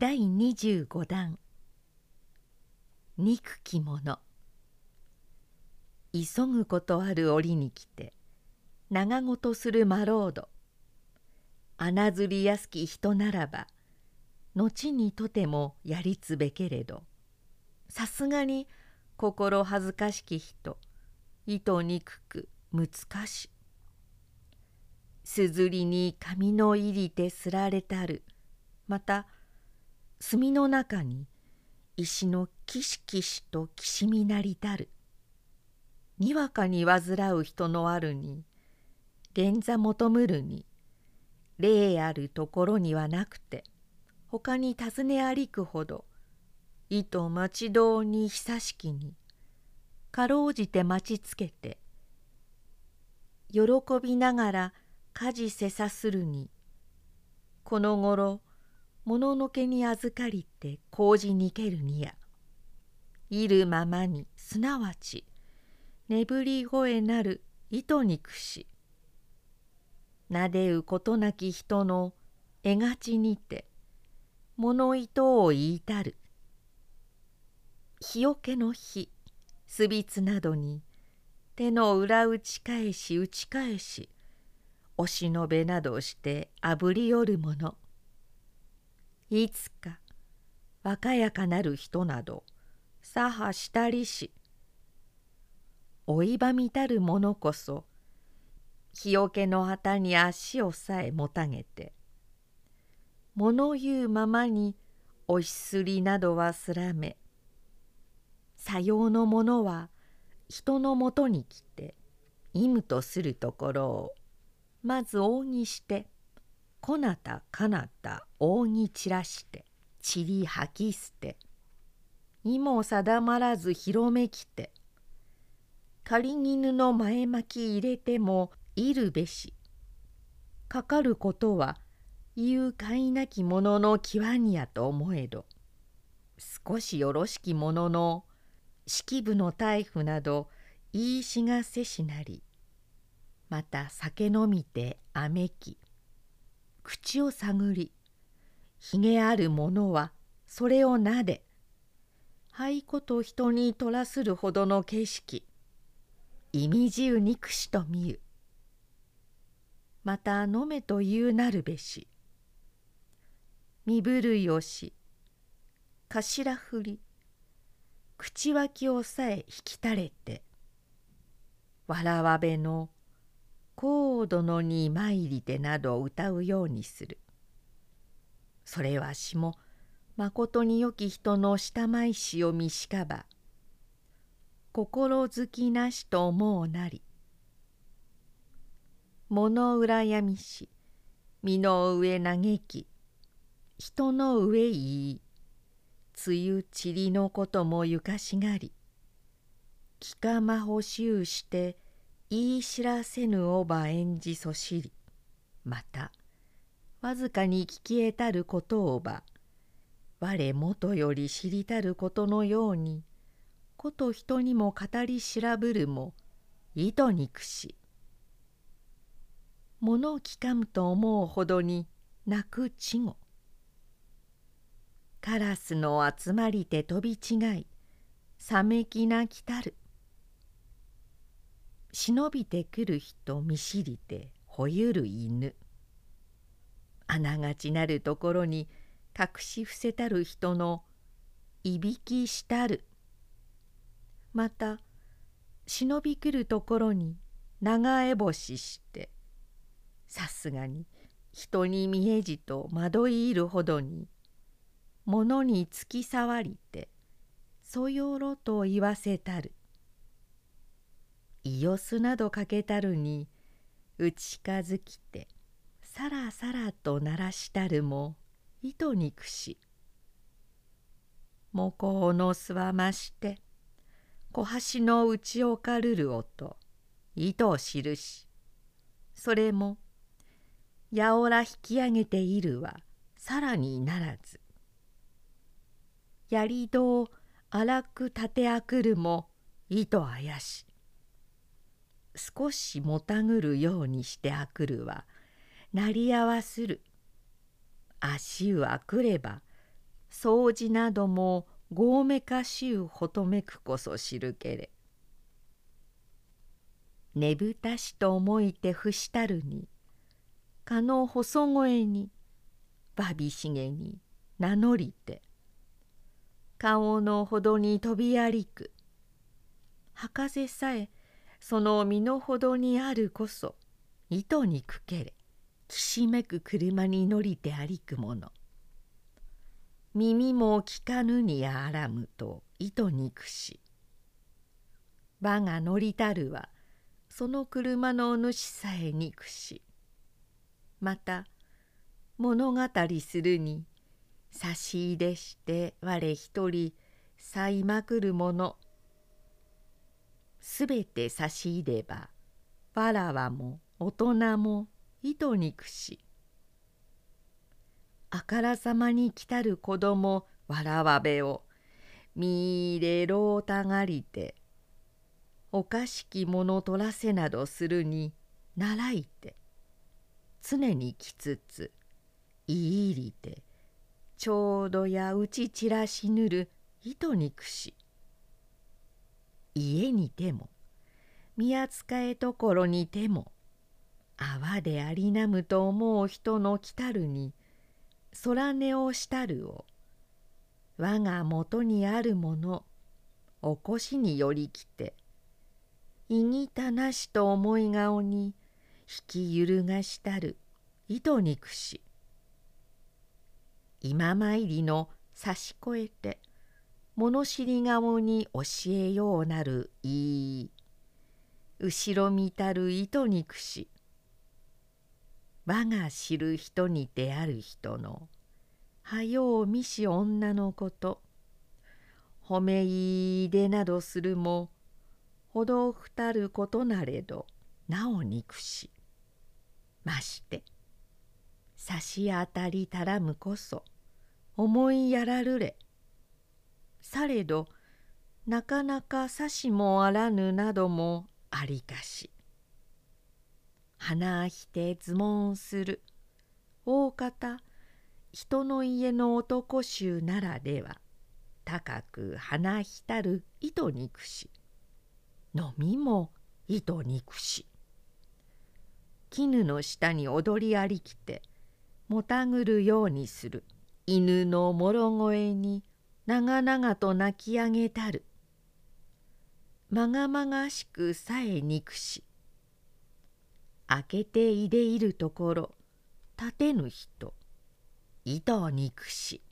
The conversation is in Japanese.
第25弾憎き者。急ぐことある折に来て長ごとするマロード穴ずりやすき人ならば後にとてもやりつべけれどさすがに心恥ずかしき人。意図憎く難しすずりに髪の入りてすられたる。また墨の中に石のキシキシときしみなりたる。にわかに患う人のあるに連座求むるに霊あるところにはなくて他に尋ね歩くほど意と待ち道に久しきにかろうじて待ちつけて喜びながら家事せさするにこのごろもののけに預かりて麹にけるにや。いるままにすなわち眠り声なる糸にくしなでうことなき人の絵がちにて物糸を言いたる。日よけの日すびつなどに手の裏打ち返し打ち返しおしのべなどしてあぶりよるもの。いつか若やかなる人など左派したりし老いばみたる者こそ日よけの旗に足をさえもたげて物言うままにおしすりなどはすらめさようの者は人のもとに来て意無とするところをまず扇してこなたかなた扇散らしてちり吐き捨て意も定まらず広めきて仮絹の前巻き入れてもいるべしかかることは言うかいなき者の際にやと思えど少しよろしき者の式部の大夫など言いしがせしなりまた酒飲みてあめき口を探りひげある者はそれをなで廃子と人に取らするほどの景色意味じう憎しと見ゆまた飲めというなるべし身震いをし頭振り口脇をさえ引き垂れてわらわべの高度のに参りてなど歌うようにする。それはしもまことによき人の下舞しを見しかば心づきなしと思うなり物羨みし身の上嘆き人の上言い梅雨ちりのこともゆかしがり気かまほしゅうして言い知らせぬおば演じそしりまたわずかに聞き得たることをば我もとより知りたることのようにこと人にも語り調ぶるも意図にくし物を聞かむと思うほどに泣く稚語。カラスの集まりて飛び違いさめきなきたる。忍びてくる人見知りてほゆる犬。あながちなるところに隠し伏せたる人のいびきしたる。また忍びくるところに長えぼししてさすがに人に見えじと惑い入るほどに物に突き触りてそよろと言わせたる。いよすなどかけたるに打ち近づきてさらさらと鳴らしたるも糸にくしもこをのすわまして小橋の打ちをかるる音糸を記しそれもやおら引き上げているはさらにならずやり戸を荒く立てあくるも糸あやし少しもたぐるようにしてあくるは鳴り合わする。足はくれば掃除などもごうめかしゅうほとめくこそ知るけれ。ねぶたしと思いてふしたるにかの細声にわびしげに名乗りて顔のほどに飛び歩く。博士さえその身の程にあるこそ糸にくけれ。きしめく車に乗りて歩くもの。耳も聞かぬにあらむと糸にくし。場が乗りたるはその車の主さえ憎し。また物語するに差し入れして我一人さいまくるもの。すべて差し入ればわらわも大人も糸にくしあからさまに来たる子供わらわべをみいれろうたがりておかしきもの取らせなどするに習いて常にきつついいりてちょうどやうち散らしぬる糸にくし家にても見扱えところにても泡でありなむと思う人の来たるに空寝をしたるを我がもとにあるもの起こしによりきていぎたなしと思い顔に引き揺るがしたる糸にくし今参りの差し越えて物知り顔に教えようなるいい後ろ見たる糸にくし我が知る人にてある人のはよう見し女のこと。褒めいでなどするもほどふたることなれどなお憎し。まして差し当たりたらむこそ思いやらるれ。されどなかなかさしもあらぬなどもありかし。花ひて図問する。大方人の家の男衆ならでは高く花ひたる糸にくしのみも糸憎し。絹の下に踊りありきてもたぐるようにする。犬のもろ声に長々と泣き上げたる。まがまがしくさえ憎し開けていでいるところ立てぬ人糸憎し